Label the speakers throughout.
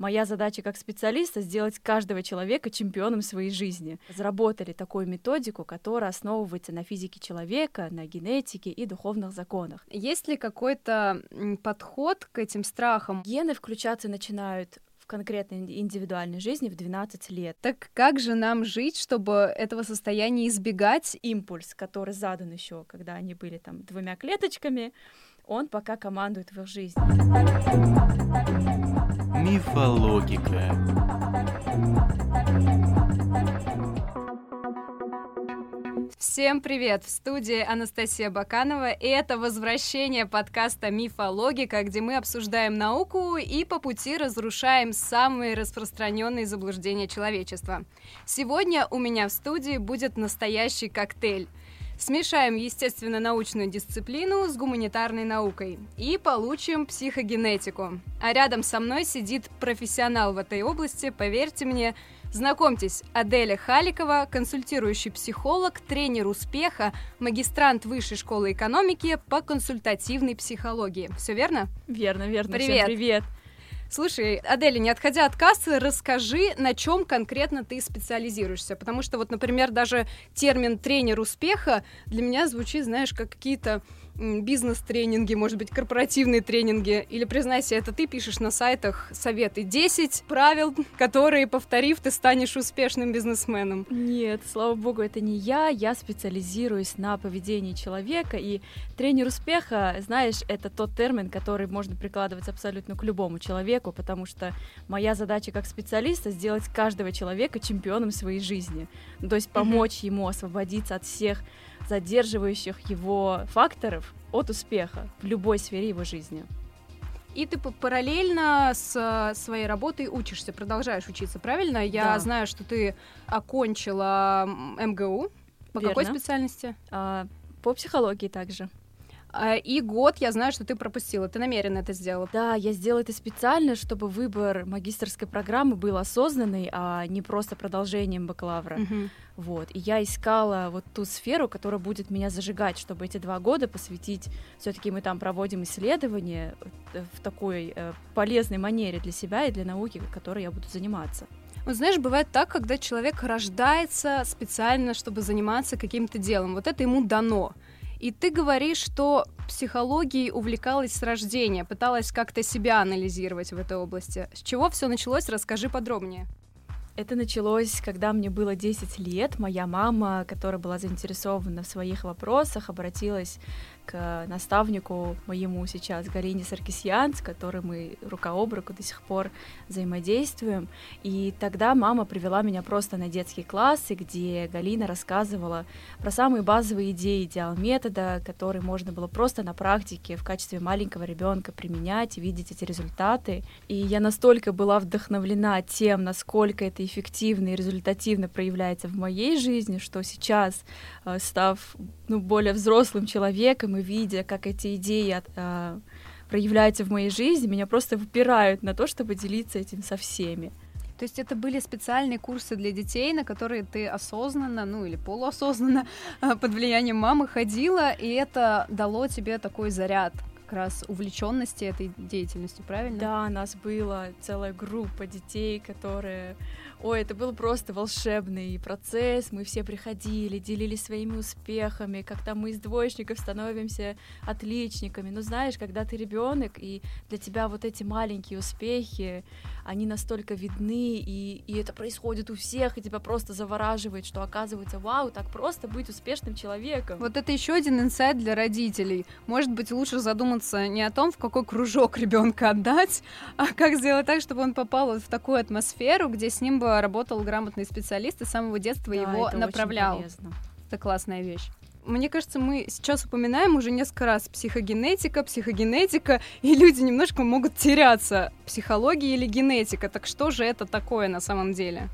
Speaker 1: Моя задача как специалиста сделать каждого человека чемпионом своей жизни. Заработали такую методику, которая основывается на физике человека, на генетике и духовных законах.
Speaker 2: Есть ли какой-то подход к этим страхам?
Speaker 1: Гены включаться начинают конкретной индивидуальной жизни в 12 лет.
Speaker 2: Так как же нам жить, чтобы этого состояния избегать?
Speaker 1: Импульс, который задан еще, когда они были там двумя клеточками, он пока командует в их жизни.
Speaker 3: Мифологика.
Speaker 2: Всем привет! В студии Анастасия Баканова, и это возвращение подкаста «Мифологика», где мы обсуждаем науку и по пути разрушаем самые распространенные заблуждения человечества. Сегодня у меня в студии будет настоящий коктейль. Смешаем естественно-научную дисциплину с гуманитарной наукой и получим психогенетику. А рядом со мной сидит профессионал в этой области, поверьте мне, Знакомьтесь, Аделя Халикова, консультирующий психолог, тренер успеха, магистрант Высшей школы экономики по консультативной психологии. Все верно?
Speaker 1: Верно, верно.
Speaker 2: Привет. Всем
Speaker 1: привет.
Speaker 2: Слушай, Аделя, не отходя от кассы, расскажи, на чем конкретно ты специализируешься. Потому что, вот, например, даже термин тренер успеха для меня звучит, знаешь, как какие-то бизнес-тренинги, может быть, корпоративные тренинги, или, признайся, это ты пишешь на сайтах советы 10 правил, которые, повторив, ты станешь успешным бизнесменом.
Speaker 1: Нет, слава богу, это не я, я специализируюсь на поведении человека, и тренер успеха, знаешь, это тот термин, который можно прикладывать абсолютно к любому человеку, потому что моя задача как специалиста сделать каждого человека чемпионом своей жизни, то есть помочь ему освободиться от всех задерживающих его факторов от успеха в любой сфере его жизни.
Speaker 2: И ты параллельно с своей работой учишься, продолжаешь учиться, правильно? Я
Speaker 1: да.
Speaker 2: знаю, что ты окончила МГУ. По
Speaker 1: Верно.
Speaker 2: какой специальности?
Speaker 1: А, по психологии также.
Speaker 2: А, и год я знаю, что ты пропустила. Ты намеренно это сделала.
Speaker 1: Да, я сделала это специально, чтобы выбор магистрской программы был осознанный, а не просто продолжением бакалавра.
Speaker 2: Угу.
Speaker 1: Вот. И я искала вот ту сферу, которая будет меня зажигать, чтобы эти два года посвятить. Все-таки мы там проводим исследования э, в такой э, полезной манере для себя и для науки, которой я буду заниматься.
Speaker 2: Вот знаешь, бывает так, когда человек рождается специально, чтобы заниматься каким-то делом. Вот это ему дано. И ты говоришь, что психологией увлекалась с рождения, пыталась как-то себя анализировать в этой области. С чего все началось? Расскажи подробнее.
Speaker 1: Это началось, когда мне было 10 лет. Моя мама, которая была заинтересована в своих вопросах, обратилась к наставнику моему сейчас, Галине Саркисян, с которой мы рука об руку до сих пор взаимодействуем. И тогда мама привела меня просто на детские классы, где Галина рассказывала про самые базовые идеи идеал метода, который можно было просто на практике в качестве маленького ребенка применять и видеть эти результаты. И я настолько была вдохновлена тем, насколько это эффективно и результативно проявляется в моей жизни, что сейчас, э, став ну, более взрослым человеком и видя, как эти идеи от, а, проявляются в моей жизни, меня просто выпирают на то, чтобы делиться этим со всеми.
Speaker 2: То есть это были специальные курсы для детей, на которые ты осознанно, ну или полуосознанно а, под влиянием мамы ходила, и это дало тебе такой заряд как раз увлеченности этой деятельностью, правильно?
Speaker 1: Да, нас была целая группа детей, которые Ой, это был просто волшебный процесс. Мы все приходили, делились своими успехами, как там мы из двоечников становимся отличниками. Ну, знаешь, когда ты ребенок, и для тебя вот эти маленькие успехи, они настолько видны, и, и это происходит у всех, и тебя просто завораживает, что оказывается, вау, так просто быть успешным человеком.
Speaker 2: Вот это еще один инсайт для родителей. Может быть, лучше задуматься не о том, в какой кружок ребенка отдать, а как сделать так, чтобы он попал вот в такую атмосферу, где с ним бы работал грамотный специалист и с самого детства
Speaker 1: да,
Speaker 2: его
Speaker 1: это
Speaker 2: направлял. Это классная вещь. Мне кажется, мы сейчас упоминаем уже несколько раз психогенетика, психогенетика, и люди немножко могут теряться. Психология или генетика? Так что же это такое на самом деле?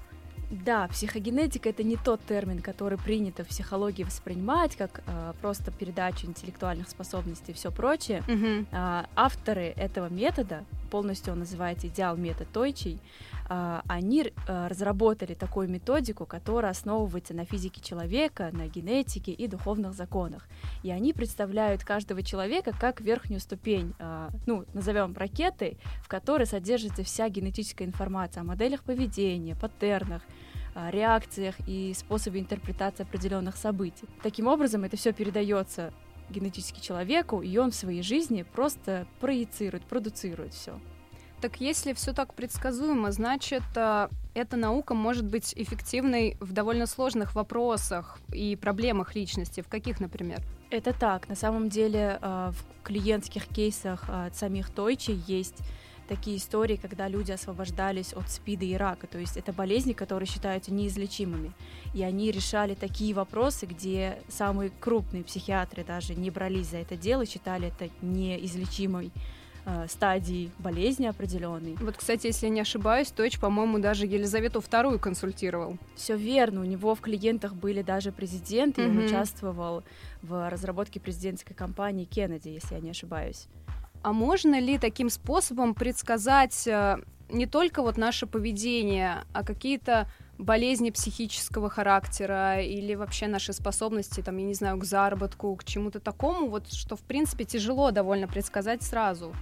Speaker 1: Да, психогенетика это не тот термин, который принято в психологии воспринимать как э, просто передачу интеллектуальных способностей и все прочее.
Speaker 2: Угу.
Speaker 1: Э, авторы этого метода полностью он называется «Идеал метод Тойчий», они а, разработали такую методику, которая основывается на физике человека, на генетике и духовных законах. И они представляют каждого человека как верхнюю ступень, а, ну, назовем ракетой, в которой содержится вся генетическая информация о моделях поведения, паттернах, реакциях и способе интерпретации определенных событий. Таким образом, это все передается генетически человеку, и он в своей жизни просто проецирует, продуцирует все.
Speaker 2: Так если все так предсказуемо, значит, э, эта наука может быть эффективной в довольно сложных вопросах и проблемах личности. В каких, например?
Speaker 1: Это так. На самом деле э, в клиентских кейсах от самих Тойчи есть такие истории, когда люди освобождались от СПИДа и рака, то есть это болезни, которые считаются неизлечимыми. И они решали такие вопросы, где самые крупные психиатры даже не брались за это дело, считали это неизлечимой э, стадии болезни определенной.
Speaker 2: Вот, кстати, если я не ошибаюсь, Точ, по-моему, даже Елизавету II консультировал.
Speaker 1: Все верно, у него в клиентах были даже президенты, mm-hmm. он участвовал в разработке президентской кампании Кеннеди, если я не ошибаюсь.
Speaker 2: А можно ли таким способом предсказать э, не только вот наше поведение, а какие-то болезни психического характера или вообще наши способности, там, я не знаю, к заработку, к чему-то такому, вот что, в принципе, тяжело довольно предсказать сразу?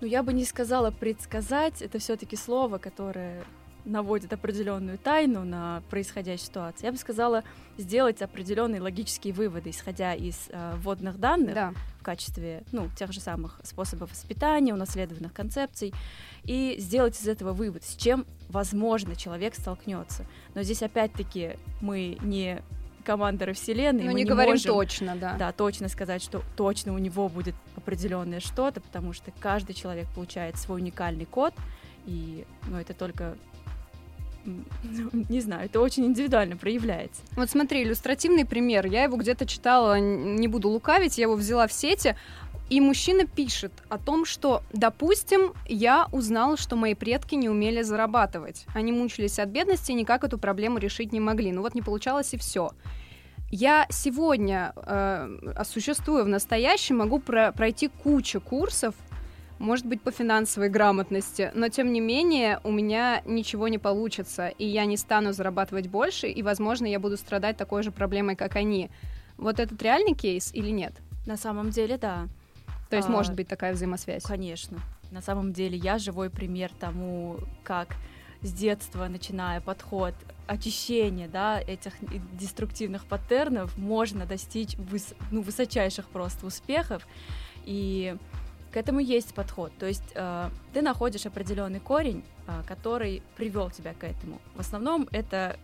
Speaker 1: Ну, я бы не сказала предсказать, это все-таки слово, которое наводит определенную тайну на происходящую ситуацию, я бы сказала сделать определенные логические выводы, исходя из э, вводных данных да. в качестве ну, тех же самых способов воспитания, унаследованных концепций, и сделать из этого вывод, с чем, возможно, человек столкнется. Но здесь опять-таки мы не командоры Вселенной.
Speaker 2: Ну,
Speaker 1: мы
Speaker 2: не,
Speaker 1: не
Speaker 2: говорим
Speaker 1: можем,
Speaker 2: точно, да.
Speaker 1: Да, точно сказать, что точно у него будет определенное что-то, потому что каждый человек получает свой уникальный код, и ну, это только не знаю, это очень индивидуально проявляется.
Speaker 2: Вот смотри, иллюстративный пример. Я его где-то читала, не буду лукавить, я его взяла в сети. И мужчина пишет о том, что, допустим, я узнал, что мои предки не умели зарабатывать. Они мучились от бедности и никак эту проблему решить не могли. Ну вот не получалось и все. Я сегодня, э, существуя в настоящем, могу про пройти кучу курсов может быть, по финансовой грамотности, но тем не менее у меня ничего не получится, и я не стану зарабатывать больше, и, возможно, я буду страдать такой же проблемой, как они. Вот этот реальный кейс или нет?
Speaker 1: На самом деле, да.
Speaker 2: То есть а, может быть такая взаимосвязь?
Speaker 1: Конечно. На самом деле я живой пример тому, как с детства, начиная подход очищения да, этих деструктивных паттернов, можно достичь выс ну, высочайших просто успехов. И к этому есть подход. То есть э, ты находишь определенный корень, э, который привел тебя к этому. В основном это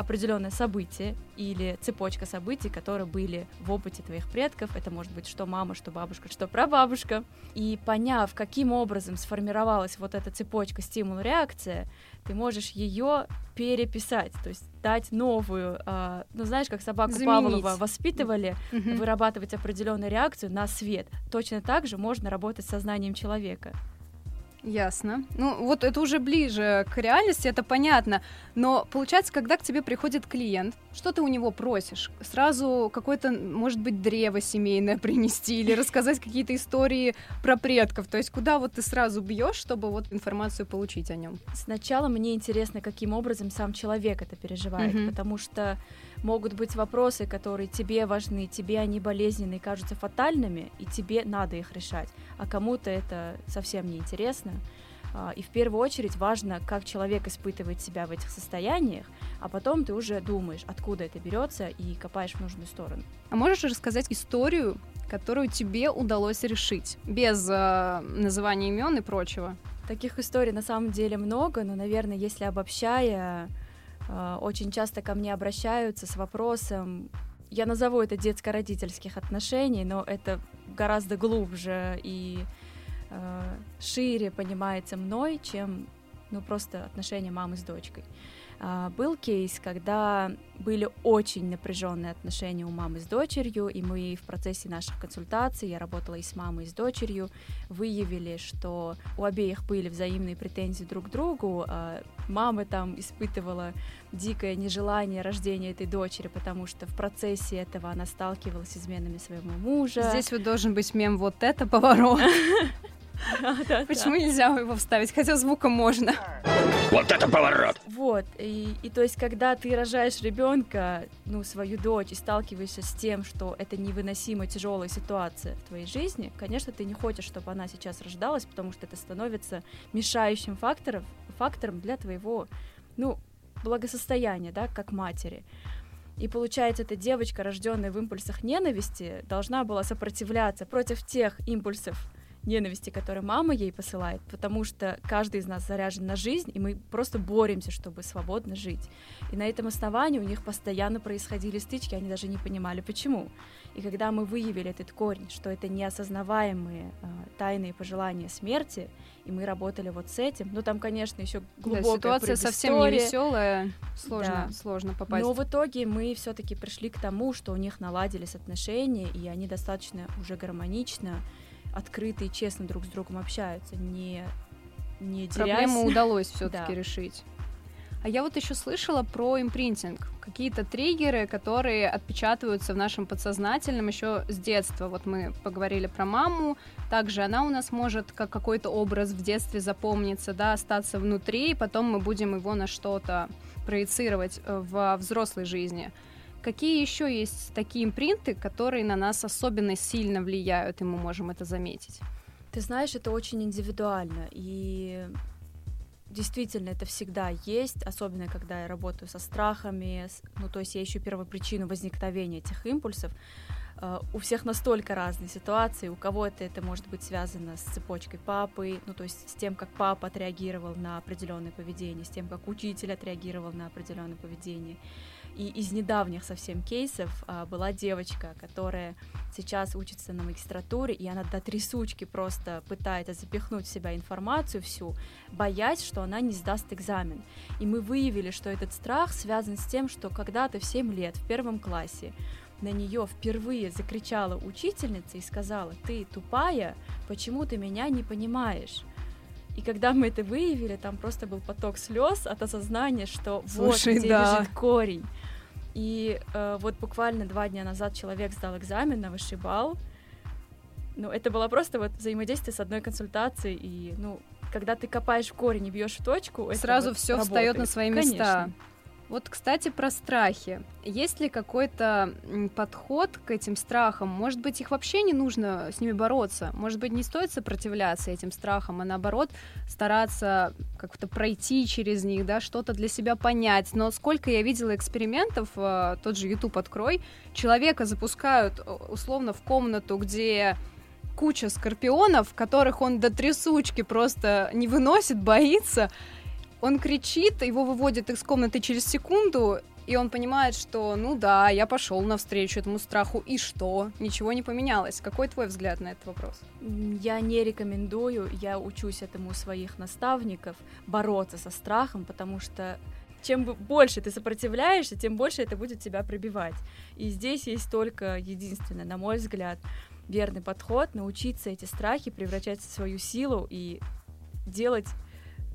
Speaker 1: определенное событие или цепочка событий, которые были в опыте твоих предков. Это может быть что мама, что бабушка, что прабабушка. И поняв, каким образом сформировалась вот эта цепочка стимул-реакция, ты можешь ее переписать, то есть дать новую, э, ну знаешь, как собаку Заменить. Павлова воспитывали, mm-hmm. вырабатывать определенную реакцию на свет. Точно так же можно работать с сознанием человека.
Speaker 2: Ясно. Ну, вот это уже ближе к реальности, это понятно. Но получается, когда к тебе приходит клиент, что ты у него просишь? Сразу какое-то, может быть, древо семейное принести или рассказать какие-то истории про предков. То есть куда вот ты сразу бьешь, чтобы вот информацию получить о нем?
Speaker 1: Сначала мне интересно, каким образом сам человек это переживает, mm-hmm. потому что могут быть вопросы, которые тебе важны, тебе они болезненные, кажутся фатальными, и тебе надо их решать, а кому-то это совсем не интересно. А, и в первую очередь важно, как человек испытывает себя в этих состояниях, а потом ты уже думаешь, откуда это берется, и копаешь в нужную сторону.
Speaker 2: А можешь рассказать историю, которую тебе удалось решить, без э, называния имен и прочего?
Speaker 1: Таких историй на самом деле много, но, наверное, если обобщая, очень часто ко мне обращаются с вопросом, я назову это детско-родительских отношений, но это гораздо глубже и э, шире понимается мной, чем ну, просто отношения мамы с дочкой. А, был кейс, когда были очень напряженные отношения у мамы с дочерью, и мы в процессе наших консультаций, я работала и с мамой, и с дочерью, выявили, что у обеих были взаимные претензии друг к другу. А, мама там испытывала дикое нежелание рождения этой дочери, потому что в процессе этого она сталкивалась с изменами своего мужа.
Speaker 2: Здесь вот должен быть мем «Вот это поворот!» Почему нельзя его вставить, хотя звука можно?
Speaker 4: Вот это поворот!
Speaker 1: Вот, и, и то есть, когда ты рожаешь ребенка, ну, свою дочь, и сталкиваешься с тем, что это невыносимо тяжелая ситуация в твоей жизни, конечно, ты не хочешь, чтобы она сейчас рождалась, потому что это становится мешающим фактором, фактором для твоего, ну, благосостояния, да, как матери. И получается, эта девочка, рожденная в импульсах ненависти, должна была сопротивляться против тех импульсов, ненависти, которую мама ей посылает, потому что каждый из нас заряжен на жизнь, и мы просто боремся, чтобы свободно жить. И на этом основании у них постоянно происходили стычки, они даже не понимали, почему. И когда мы выявили этот корень, что это неосознаваемые э, тайные пожелания смерти, и мы работали вот с этим, ну там, конечно, еще глубокая
Speaker 2: да, ситуация совсем не веселая, сложно, да. сложно попасть.
Speaker 1: Но в итоге мы все-таки пришли к тому, что у них наладились отношения, и они достаточно уже гармонично открыто и честно друг с другом общаются, не, не
Speaker 2: теряясь. Проблему удалось все-таки да. решить. А я вот еще слышала про импринтинг, какие-то триггеры, которые отпечатываются в нашем подсознательном еще с детства. Вот мы поговорили про маму, также она у нас может как какой-то образ в детстве запомниться, да, остаться внутри, и потом мы будем его на что-то проецировать э, в взрослой жизни. Какие еще есть такие импринты, которые на нас особенно сильно влияют, и мы можем это заметить?
Speaker 1: Ты знаешь, это очень индивидуально, и действительно это всегда есть, особенно когда я работаю со страхами, ну то есть я ищу первопричину возникновения этих импульсов. Uh, у всех настолько разные ситуации, у кого-то это может быть связано с цепочкой папы, ну то есть с тем, как папа отреагировал на определенное поведение, с тем, как учитель отреагировал на определенное поведение. И из недавних совсем кейсов а, была девочка, которая сейчас учится на магистратуре, и она до трясучки просто пытается запихнуть в себя информацию всю, боясь, что она не сдаст экзамен. И мы выявили, что этот страх связан с тем, что когда-то в 7 лет в первом классе на нее впервые закричала учительница и сказала, ты тупая, почему ты меня не понимаешь? И когда мы это выявили, там просто был поток слез от осознания, что Слушай, вот где да. лежит корень. И э, вот буквально два дня назад человек сдал экзамен на высший балл. Ну, это было просто вот взаимодействие с одной консультацией. И, ну, когда ты копаешь в корень и бьешь в точку,
Speaker 2: сразу
Speaker 1: вот
Speaker 2: все встает на свои места. Конечно. Вот, кстати, про страхи. Есть ли какой-то подход к этим страхам? Может быть, их вообще не нужно с ними бороться? Может быть, не стоит сопротивляться этим страхам, а наоборот стараться как-то пройти через них, да, что-то для себя понять. Но сколько я видела экспериментов, э, тот же YouTube открой, человека запускают э, условно в комнату, где куча скорпионов, которых он до трясучки просто не выносит, боится, он кричит, его выводят из комнаты через секунду, и он понимает, что, ну да, я пошел навстречу этому страху, и что? Ничего не поменялось. Какой твой взгляд на этот вопрос?
Speaker 1: Я не рекомендую, я учусь этому у своих наставников, бороться со страхом, потому что чем больше ты сопротивляешься, тем больше это будет тебя пробивать. И здесь есть только единственное, на мой взгляд, верный подход, научиться эти страхи превращать в свою силу и делать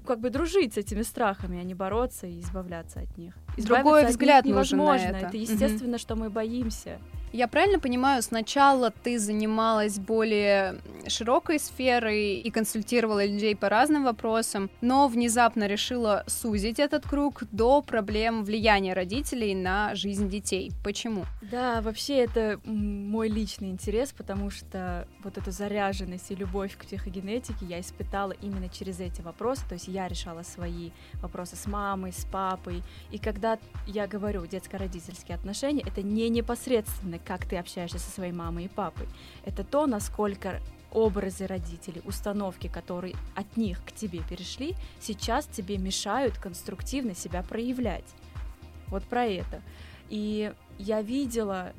Speaker 1: как бы дружить с этими страхами, а не бороться и избавляться от них. Избавиться
Speaker 2: Другой
Speaker 1: от
Speaker 2: взгляд
Speaker 1: них невозможно.
Speaker 2: это.
Speaker 1: это естественно, угу. что мы боимся.
Speaker 2: Я правильно понимаю, сначала ты занималась более широкой сферой и консультировала людей по разным вопросам, но внезапно решила сузить этот круг до проблем влияния родителей на жизнь детей. Почему?
Speaker 1: Да, вообще это мой личный интерес, потому что вот эту заряженность и любовь к психогенетике я испытала именно через эти вопросы, то есть я решала свои вопросы с мамой, с папой, и когда я говорю детско-родительские отношения, это не непосредственно как ты общаешься со своей мамой и папой. Это то, насколько образы родителей, установки, которые от них к тебе перешли, сейчас тебе мешают конструктивно себя проявлять. Вот про это. И я видела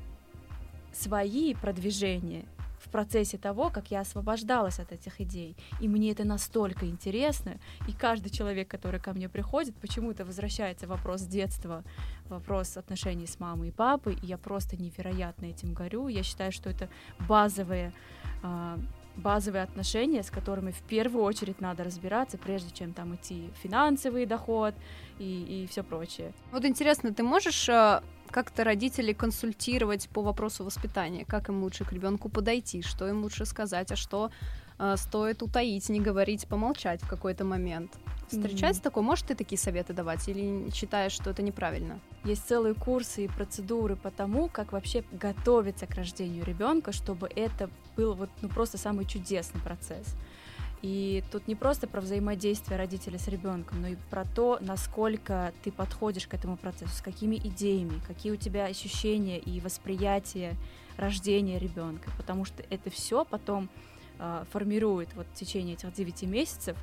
Speaker 1: свои продвижения в процессе того, как я освобождалась от этих идей. И мне это настолько интересно. И каждый человек, который ко мне приходит, почему-то возвращается вопрос детства, вопрос отношений с мамой и папой. И я просто невероятно этим горю. Я считаю, что это базовые а, базовые отношения, с которыми в первую очередь надо разбираться, прежде чем там идти финансовый доход и, и все прочее.
Speaker 2: Вот интересно, ты можешь а, как-то родителей консультировать по вопросу воспитания, как им лучше к ребенку подойти, что им лучше сказать, а что э, стоит утаить, не говорить, помолчать в какой-то момент. Встречается mm. такое? Можешь ты такие советы давать или считаешь, что это неправильно?
Speaker 1: Есть целые курсы и процедуры по тому, как вообще готовиться к рождению ребенка, чтобы это был вот ну, просто самый чудесный процесс. И тут не просто про взаимодействие родителей с ребенком, но и про то, насколько ты подходишь к этому процессу, с какими идеями, какие у тебя ощущения и восприятие рождения ребенка, потому что это все потом э, формирует вот в течение этих 9 месяцев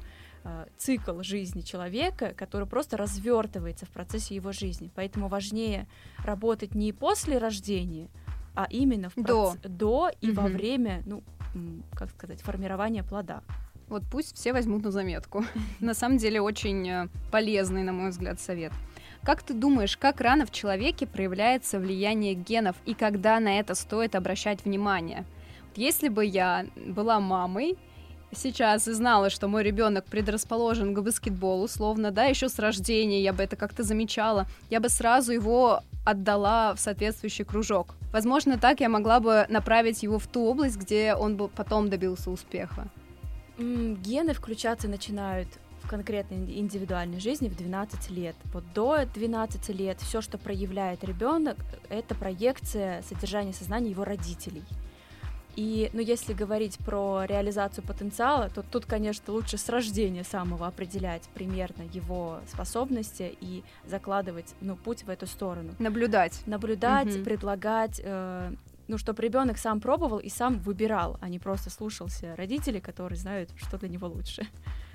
Speaker 1: э, цикл жизни человека, который просто развертывается в процессе его жизни. Поэтому важнее работать не после рождения, а именно в проц... до, до и угу. во время, ну, как сказать, формирования плода.
Speaker 2: Вот пусть все возьмут на заметку. На самом деле очень э, полезный, на мой взгляд, совет. Как ты думаешь, как рано в человеке проявляется влияние генов и когда на это стоит обращать внимание? Если бы я была мамой сейчас и знала, что мой ребенок предрасположен к баскетболу, словно, да, еще с рождения я бы это как-то замечала, я бы сразу его отдала в соответствующий кружок. Возможно, так я могла бы направить его в ту область, где он бы потом добился успеха.
Speaker 1: Гены включаться начинают в конкретной индивидуальной жизни в 12 лет. Вот до 12 лет все, что проявляет ребенок, это проекция содержания сознания его родителей. И, ну, если говорить про реализацию потенциала, то тут, конечно, лучше с рождения самого определять примерно его способности и закладывать, ну, путь в эту сторону.
Speaker 2: Наблюдать.
Speaker 1: Наблюдать, угу. предлагать, э, ну, чтобы ребенок сам пробовал и сам выбирал, а не просто слушался родителей, которые знают, что для него лучше.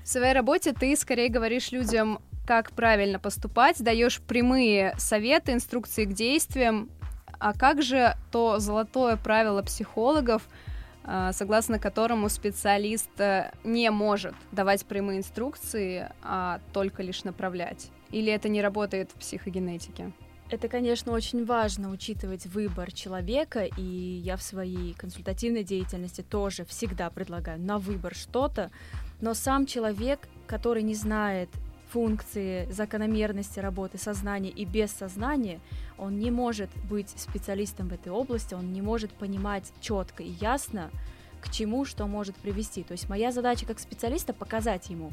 Speaker 2: В своей работе ты скорее говоришь людям, как правильно поступать, даешь прямые советы, инструкции к действиям, а как же то золотое правило психологов, а, согласно которому специалист э, не может давать прямые инструкции, а только лишь направлять? Или это не работает в психогенетике?
Speaker 1: Это, конечно, очень важно учитывать выбор человека, и я в своей консультативной деятельности тоже всегда предлагаю на выбор что-то, но сам человек, который не знает функции, закономерности работы сознания и бессознания, он не может быть специалистом в этой области, он не может понимать четко и ясно, к чему что может привести. То есть моя задача как специалиста показать ему,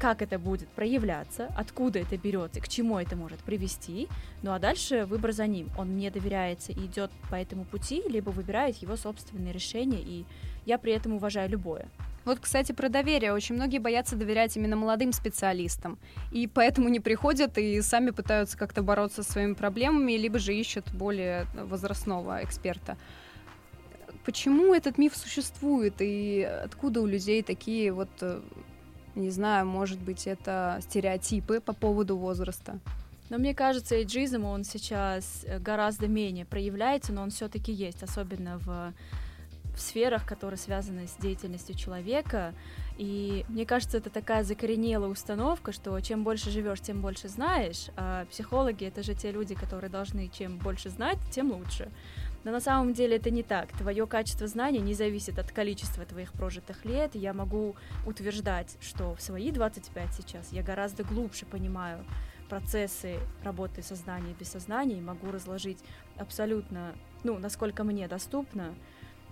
Speaker 1: как это будет проявляться, откуда это берется, к чему это может привести. Ну а дальше выбор за ним. Он мне доверяется и идет по этому пути, либо выбирает его собственные решения, и я при этом уважаю любое.
Speaker 2: Вот, кстати, про доверие. Очень многие боятся доверять именно молодым специалистам, и поэтому не приходят и сами пытаются как-то бороться со своими проблемами, либо же ищут более возрастного эксперта. Почему этот миф существует, и откуда у людей такие вот э, не знаю, может быть, это стереотипы по поводу возраста.
Speaker 1: Но мне кажется, эйджизм, он сейчас э, гораздо менее проявляется, но он все-таки есть, особенно в, в сферах, которые связаны с деятельностью человека. И мне кажется, это такая закоренелая установка, что чем больше живешь, тем больше знаешь. А психологи это же те люди, которые должны чем больше знать, тем лучше. Но на самом деле это не так. Твое качество знания не зависит от количества твоих прожитых лет. Я могу утверждать, что в свои 25 сейчас я гораздо глубже понимаю процессы работы сознания и бессознания и могу разложить абсолютно, ну, насколько мне доступно,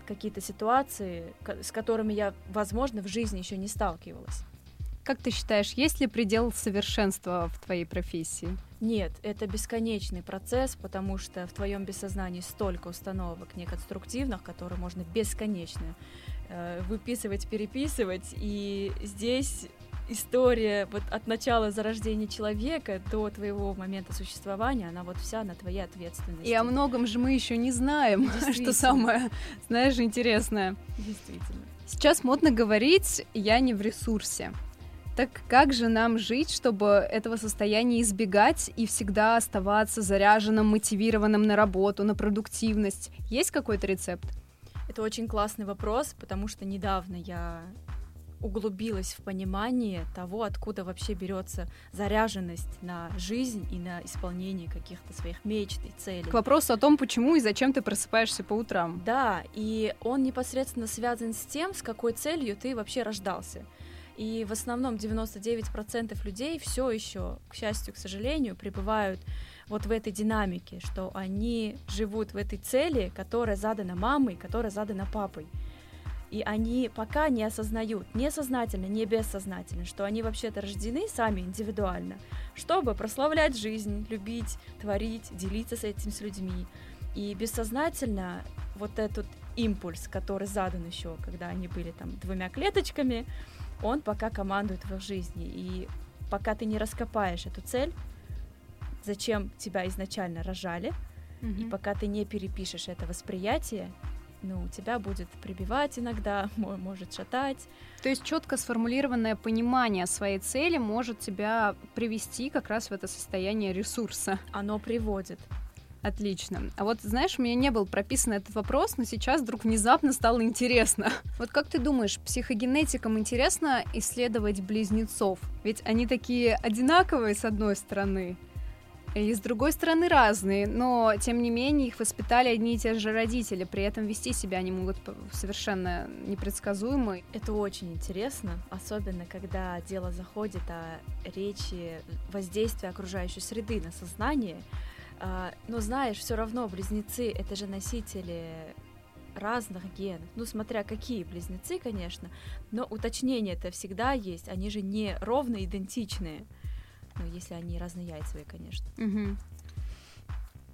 Speaker 1: какие-то ситуации, с которыми я, возможно, в жизни еще не сталкивалась.
Speaker 2: Как ты считаешь, есть ли предел совершенства в твоей профессии?
Speaker 1: Нет, это бесконечный процесс, потому что в твоем бессознании столько установок неконструктивных, которые можно бесконечно э, выписывать, переписывать, и здесь история вот от начала зарождения человека до твоего момента существования, она вот вся на твоей ответственности.
Speaker 2: И о многом же мы еще не знаем, что самое, знаешь, интересное.
Speaker 1: Действительно.
Speaker 2: Сейчас модно говорить «я не в ресурсе». Так как же нам жить, чтобы этого состояния избегать и всегда оставаться заряженным, мотивированным на работу, на продуктивность? Есть какой-то рецепт?
Speaker 1: Это очень классный вопрос, потому что недавно я углубилась в понимание того, откуда вообще берется заряженность на жизнь и на исполнение каких-то своих мечт и целей.
Speaker 2: К вопросу о том, почему и зачем ты просыпаешься по утрам.
Speaker 1: Да, и он непосредственно связан с тем, с какой целью ты вообще рождался. И в основном 99% людей все еще, к счастью, к сожалению, пребывают вот в этой динамике, что они живут в этой цели, которая задана мамой, которая задана папой. И они пока не осознают, не сознательно, не бессознательно, что они вообще-то рождены сами индивидуально, чтобы прославлять жизнь, любить, творить, делиться с этим с людьми. И бессознательно вот этот импульс, который задан еще, когда они были там двумя клеточками, он пока командует в их жизни. И пока ты не раскопаешь эту цель, зачем тебя изначально рожали, mm-hmm. и пока ты не перепишешь это восприятие, ну, тебя будет прибивать иногда, может шатать.
Speaker 2: То есть четко сформулированное понимание своей цели может тебя привести как раз в это состояние ресурса.
Speaker 1: Оно приводит.
Speaker 2: Отлично. А вот, знаешь, у меня не был прописан этот вопрос, но сейчас вдруг внезапно стало интересно. Вот как ты думаешь, психогенетикам интересно исследовать близнецов? Ведь они такие одинаковые с одной стороны, и с другой стороны разные, но тем не менее их воспитали одни и те же родители, при этом вести себя они могут совершенно непредсказуемо.
Speaker 1: Это очень интересно, особенно когда дело заходит о речи воздействия окружающей среды на сознание. А, но знаешь, все равно близнецы это же носители разных генов. Ну, смотря какие близнецы, конечно, но уточнение это всегда есть. Они же не ровно идентичные. Ну, если они разнояйцевые, конечно.
Speaker 2: Угу.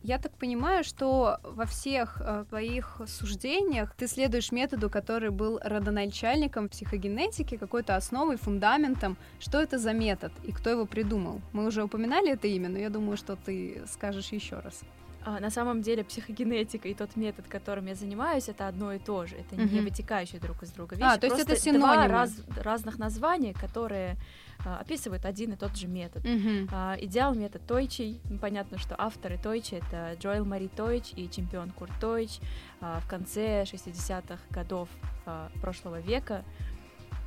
Speaker 2: Я так понимаю, что во всех э, твоих суждениях ты следуешь методу, который был родоначальником психогенетики, какой-то основой, фундаментом. Что это за метод и кто его придумал? Мы уже упоминали это имя, но я думаю, что ты скажешь еще раз.
Speaker 1: А, на самом деле психогенетика и тот метод, которым я занимаюсь, это одно и то же. Это mm-hmm. не вытекающие друг из друга вещи.
Speaker 2: А, то есть это синонимы.
Speaker 1: Два раз, разных названия, которые а, описывают один и тот же метод.
Speaker 2: Mm-hmm.
Speaker 1: А, идеал метод Тойчей. Понятно, что авторы Тойчи это Джоэл Мари Тойч и чемпион Курт Тойч а, в конце 60-х годов а, прошлого века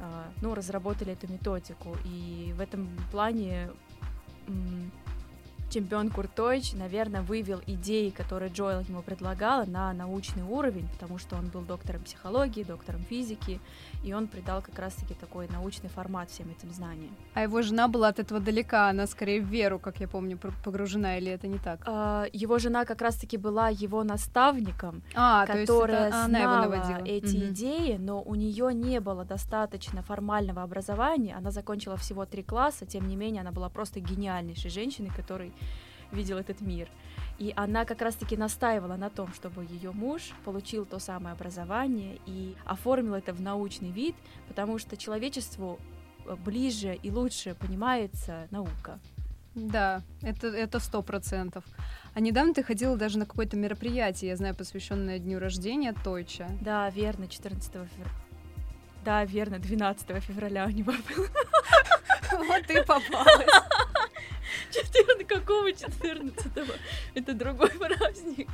Speaker 1: а, ну, разработали эту методику. И в этом плане чемпион Куртович, наверное, вывел идеи, которые Джоэл ему предлагала, на научный уровень, потому что он был доктором психологии, доктором физики, и он придал как раз-таки такой научный формат всем этим знаниям.
Speaker 2: А его жена была от этого далека, она скорее в веру, как я помню, погружена, или это не так?
Speaker 1: А, его жена как раз-таки была его наставником,
Speaker 2: а,
Speaker 1: которая
Speaker 2: это
Speaker 1: знала эти угу. идеи, но у нее не было достаточно формального образования, она закончила всего три класса, тем не менее она была просто гениальнейшей женщиной, которой видел этот мир. И она как раз-таки настаивала на том, чтобы ее муж получил то самое образование и оформил это в научный вид, потому что человечеству э, ближе и лучше понимается наука.
Speaker 2: Да, это это сто процентов. А недавно ты ходила даже на какое-то мероприятие, я знаю, посвященное дню рождения Тойча.
Speaker 1: Да, верно, 14 февраля. Да, верно, 12 февраля у него был.
Speaker 2: Вот ты попалась.
Speaker 1: 14, какого 14 -го? Это другой праздник.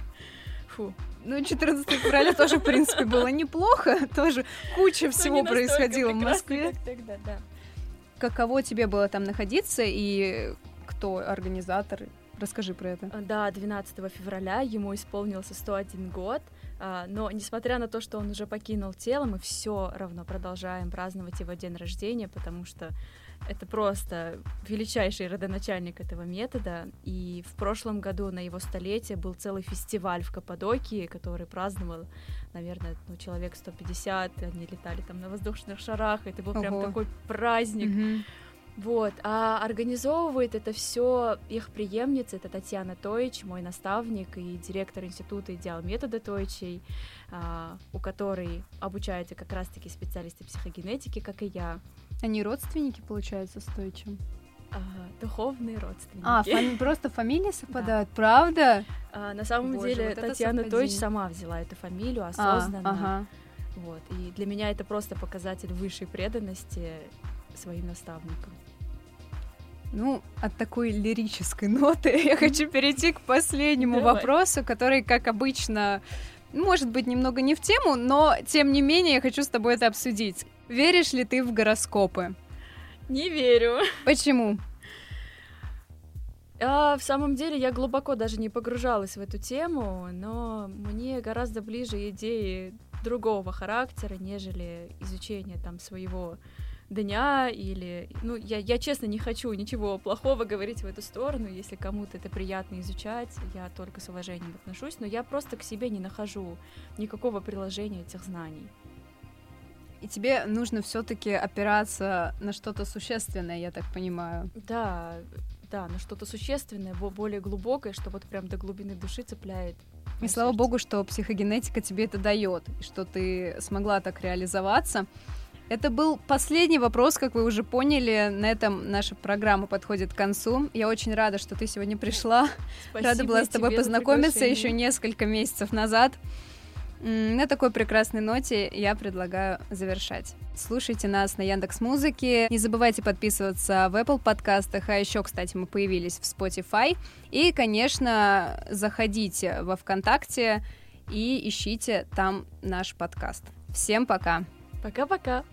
Speaker 2: Фу. Ну, 14 февраля тоже, в принципе, было неплохо. Тоже куча всего происходило в Москве.
Speaker 1: Тогда, да.
Speaker 2: Каково тебе было там находиться и кто организатор? Расскажи про это.
Speaker 1: Да, 12 февраля ему исполнился 101 год, а, но несмотря на то, что он уже покинул тело, мы все равно продолжаем праздновать его день рождения, потому что это просто величайший родоначальник этого метода. И в прошлом году на его столетие был целый фестиваль в Каппадокии, который праздновал, наверное, ну, человек 150. Они летали там на воздушных шарах. Это был Ого. прям такой праздник.
Speaker 2: Угу.
Speaker 1: Вот, а организовывает это все их преемница, это Татьяна Тойч, мой наставник и директор института идеал метода Тойчей, а, у которой обучаются как раз-таки специалисты психогенетики, как и я.
Speaker 2: Они родственники, получается, с Тойчем?
Speaker 1: А, духовные родственники.
Speaker 2: А, фами- просто фамилии совпадают, да. правда?
Speaker 1: А, на самом Боже, деле вот Татьяна Тойч сама взяла эту фамилию осознанно. А, ага. Вот. И для меня это просто показатель высшей преданности своим наставникам.
Speaker 2: Ну, от такой лирической ноты я хочу перейти к последнему Давай. вопросу, который, как обычно, может быть немного не в тему, но тем не менее я хочу с тобой это обсудить. Веришь ли ты в гороскопы?
Speaker 1: Не верю.
Speaker 2: Почему?
Speaker 1: А, в самом деле я глубоко даже не погружалась в эту тему, но мне гораздо ближе идеи другого характера, нежели изучение там своего дня или... Ну, я, я честно не хочу ничего плохого говорить в эту сторону, если кому-то это приятно изучать, я только с уважением отношусь, но я просто к себе не нахожу никакого приложения этих знаний.
Speaker 2: И тебе нужно все-таки опираться на что-то существенное, я так понимаю.
Speaker 1: Да, да, на что-то существенное, более глубокое, что вот прям до глубины души цепляет.
Speaker 2: И слава сердце. богу, что психогенетика тебе это дает, и что ты смогла так реализоваться. Это был последний вопрос, как вы уже поняли. На этом наша программа подходит к концу. Я очень рада, что ты сегодня пришла. Спасибо рада была с тобой познакомиться еще несколько месяцев назад. На такой прекрасной ноте я предлагаю завершать. Слушайте нас на Яндекс Музыке. Не забывайте подписываться в Apple подкастах. А еще, кстати, мы появились в Spotify. И, конечно, заходите во ВКонтакте и ищите там наш подкаст. Всем пока.
Speaker 1: Пока-пока.